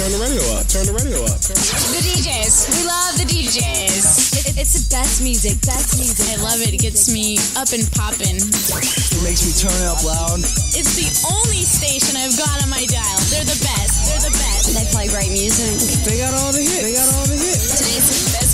Turn the radio up. Turn the radio up. The DJs. We love the DJs. It, it's the best music. Best music. I love it. It gets me up and popping. It makes me turn it up loud. It's the only station I've got on my dial. They're the best. They're the best. They play great music. They got all the hits. They got all the hits. Today's best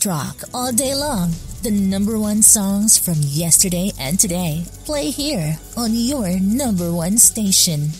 Soft rock all day long. The number one songs from yesterday and today play here on your number one station.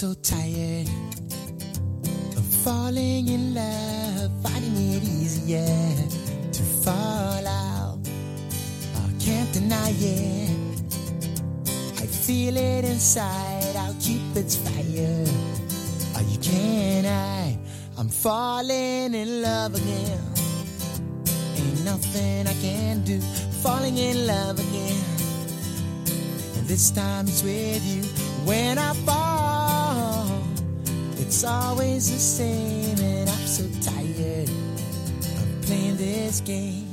So tired of falling in love, finding it easier to fall out. I can't deny it. I feel it inside. I'll keep its fire. Oh, you can't. I'm falling in love again. Ain't nothing I can do. Falling in love again. And this time it's with you. When I fall, it's always the same. And I'm so tired of playing this game.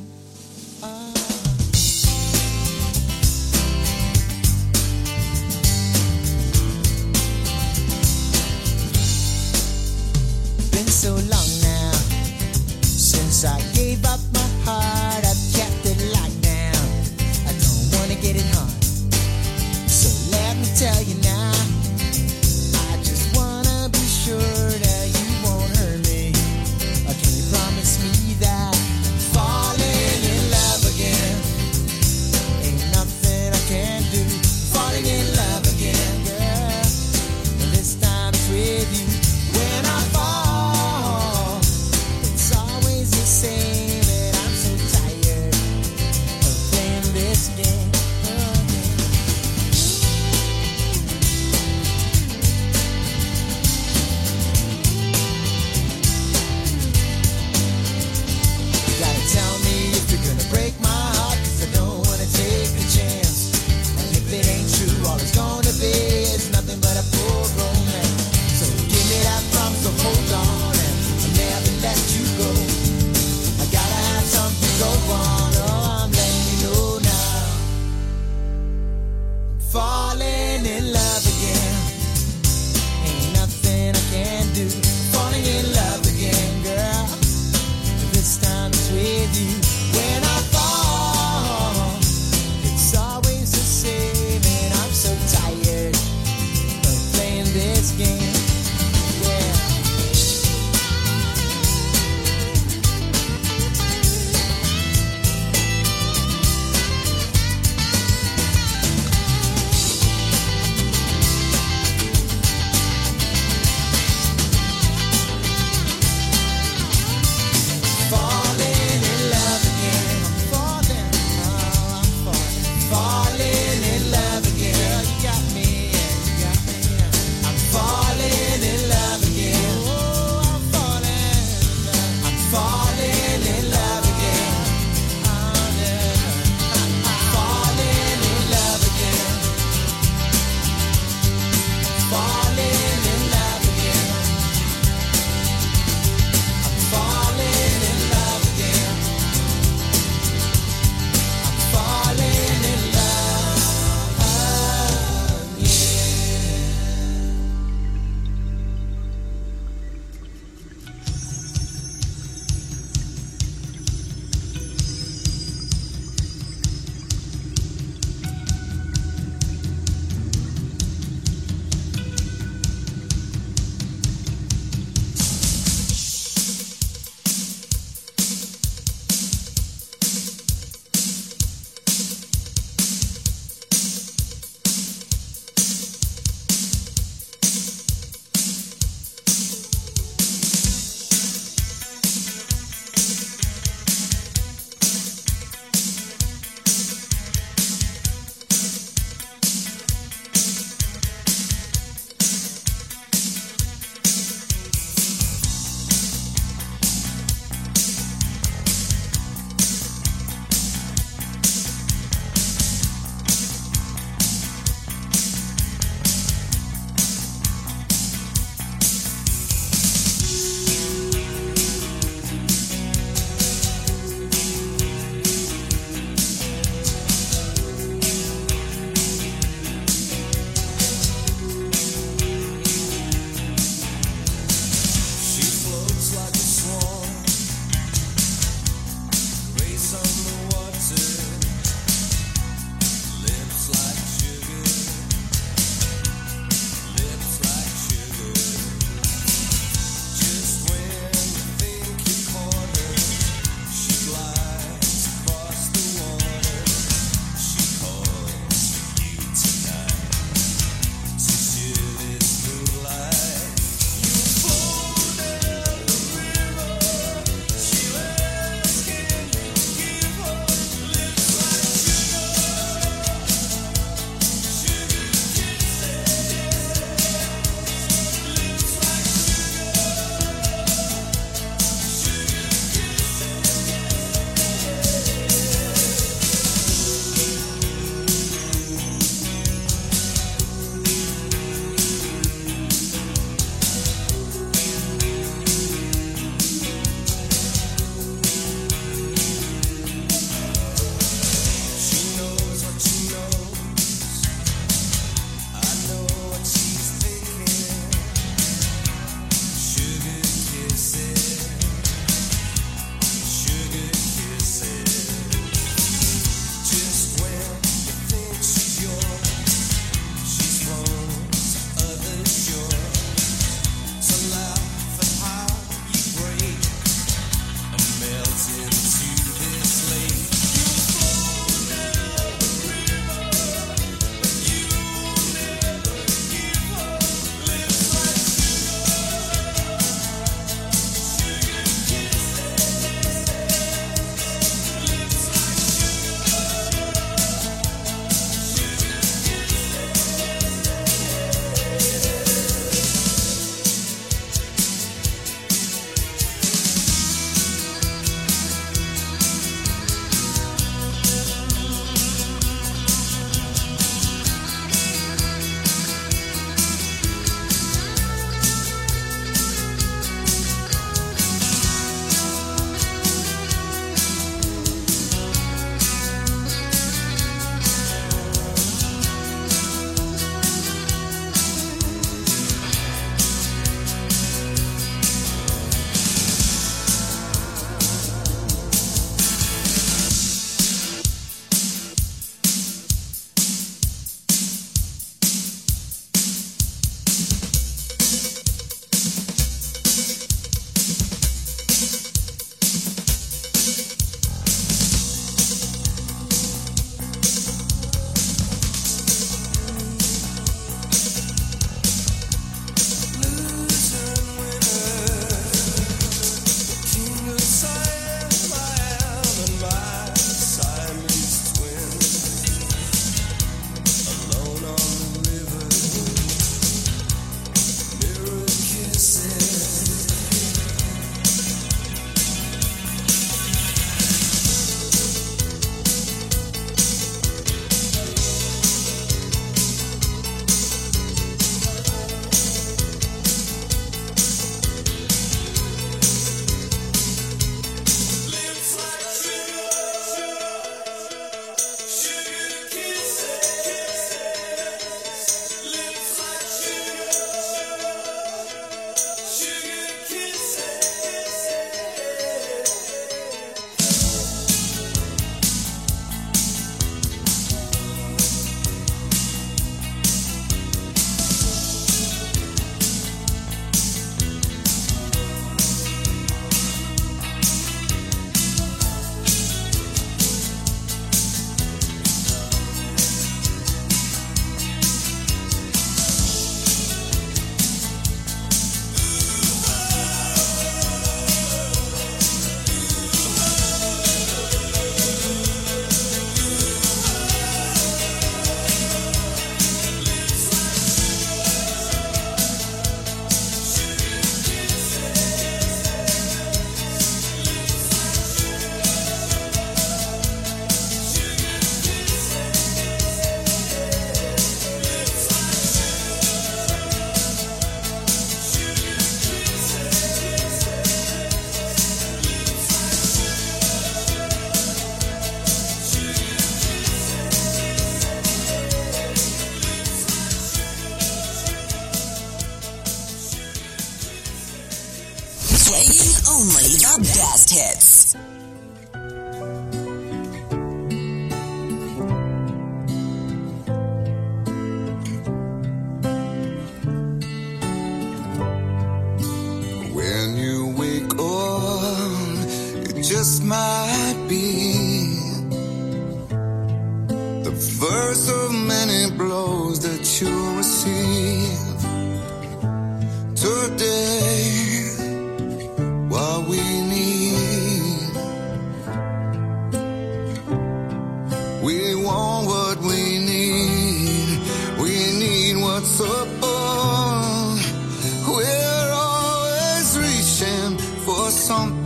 son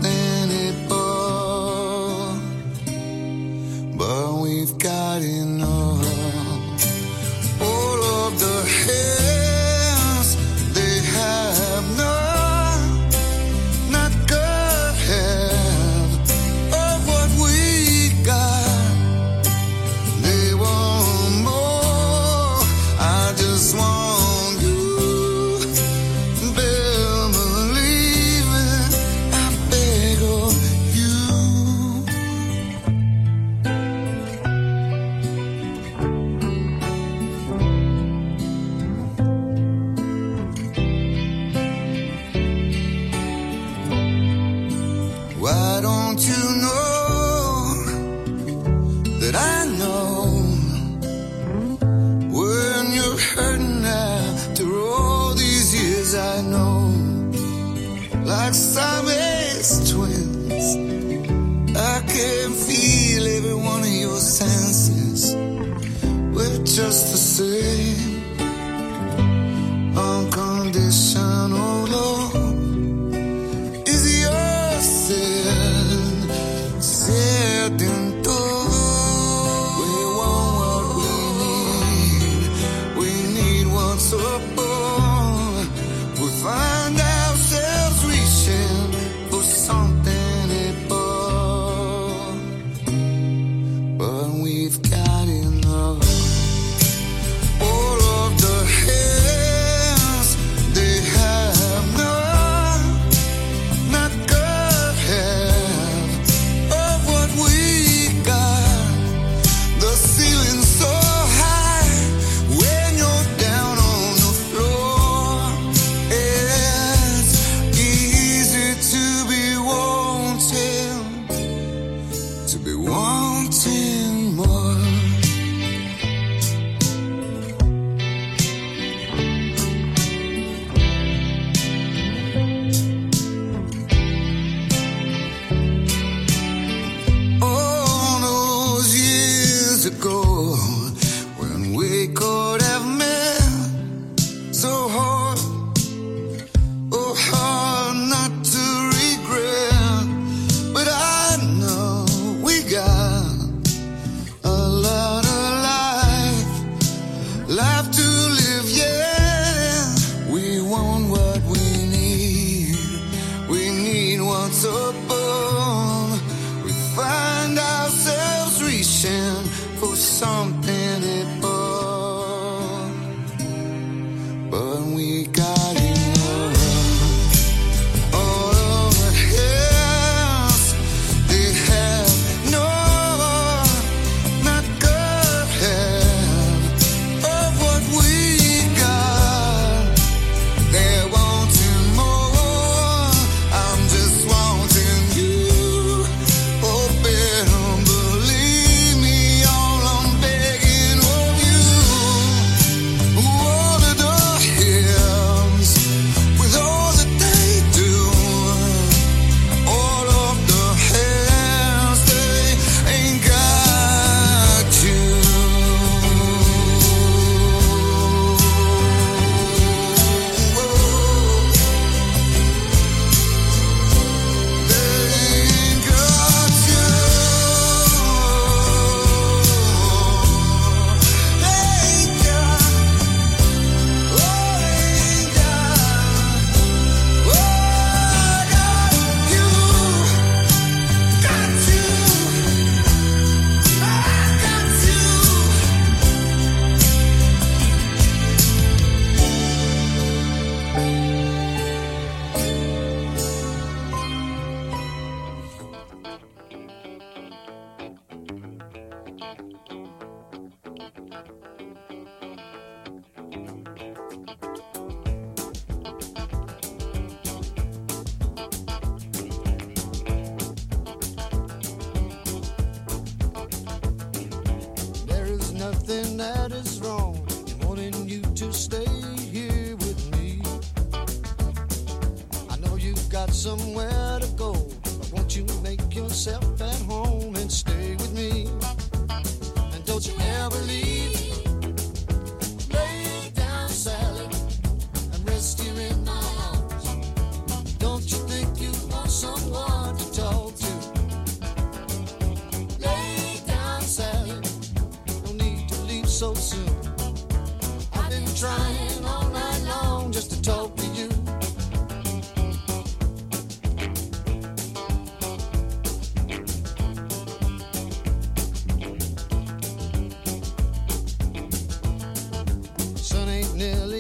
nearly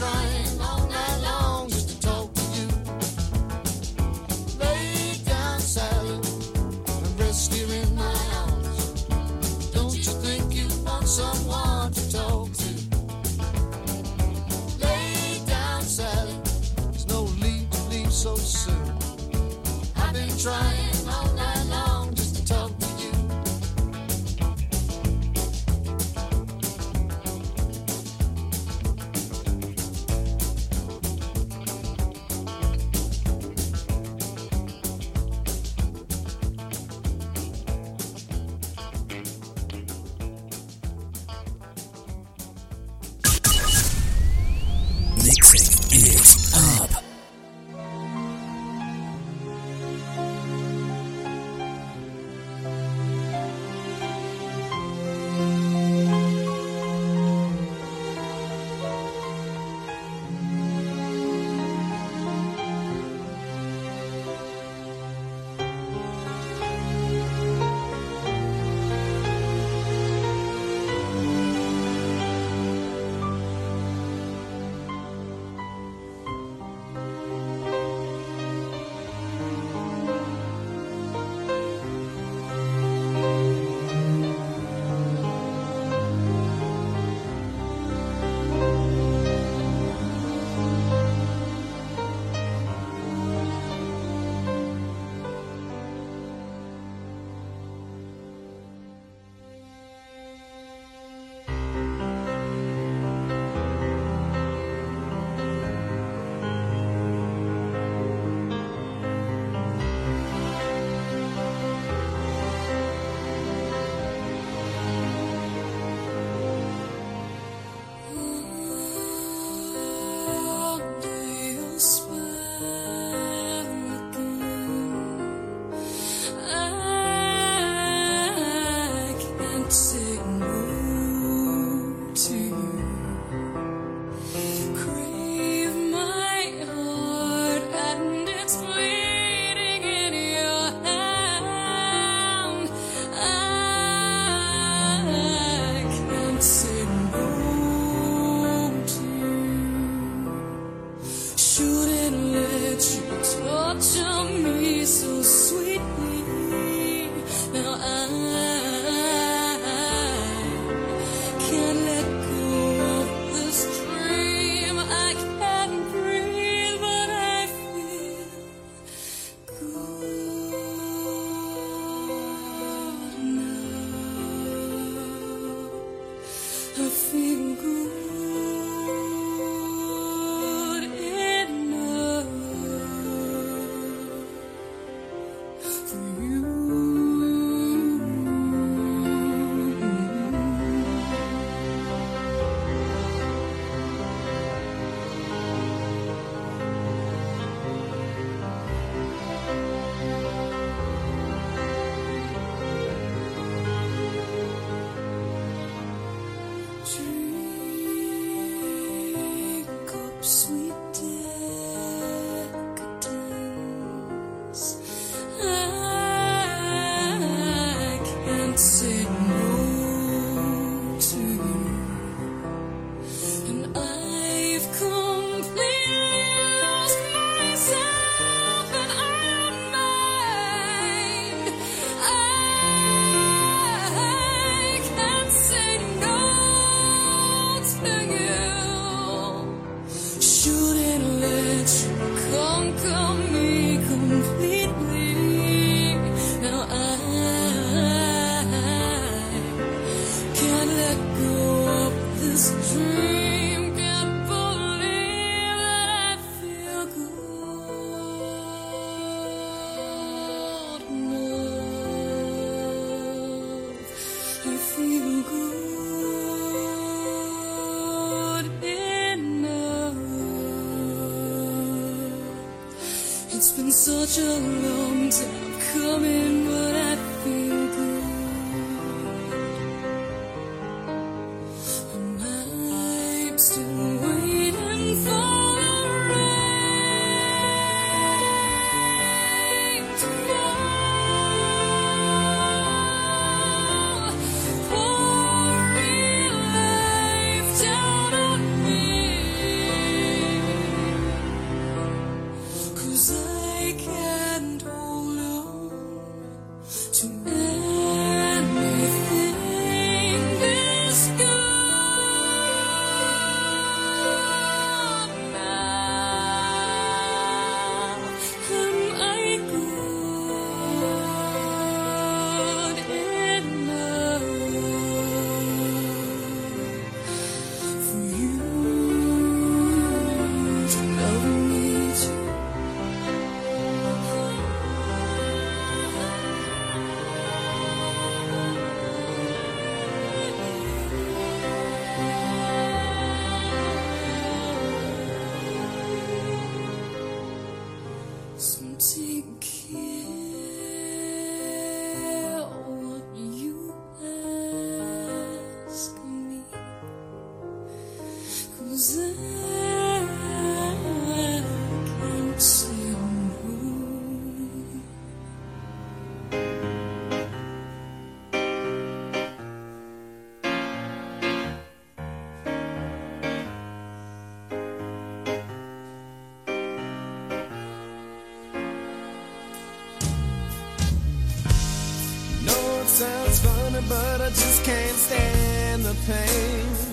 I've I been but I just can't stand the pain.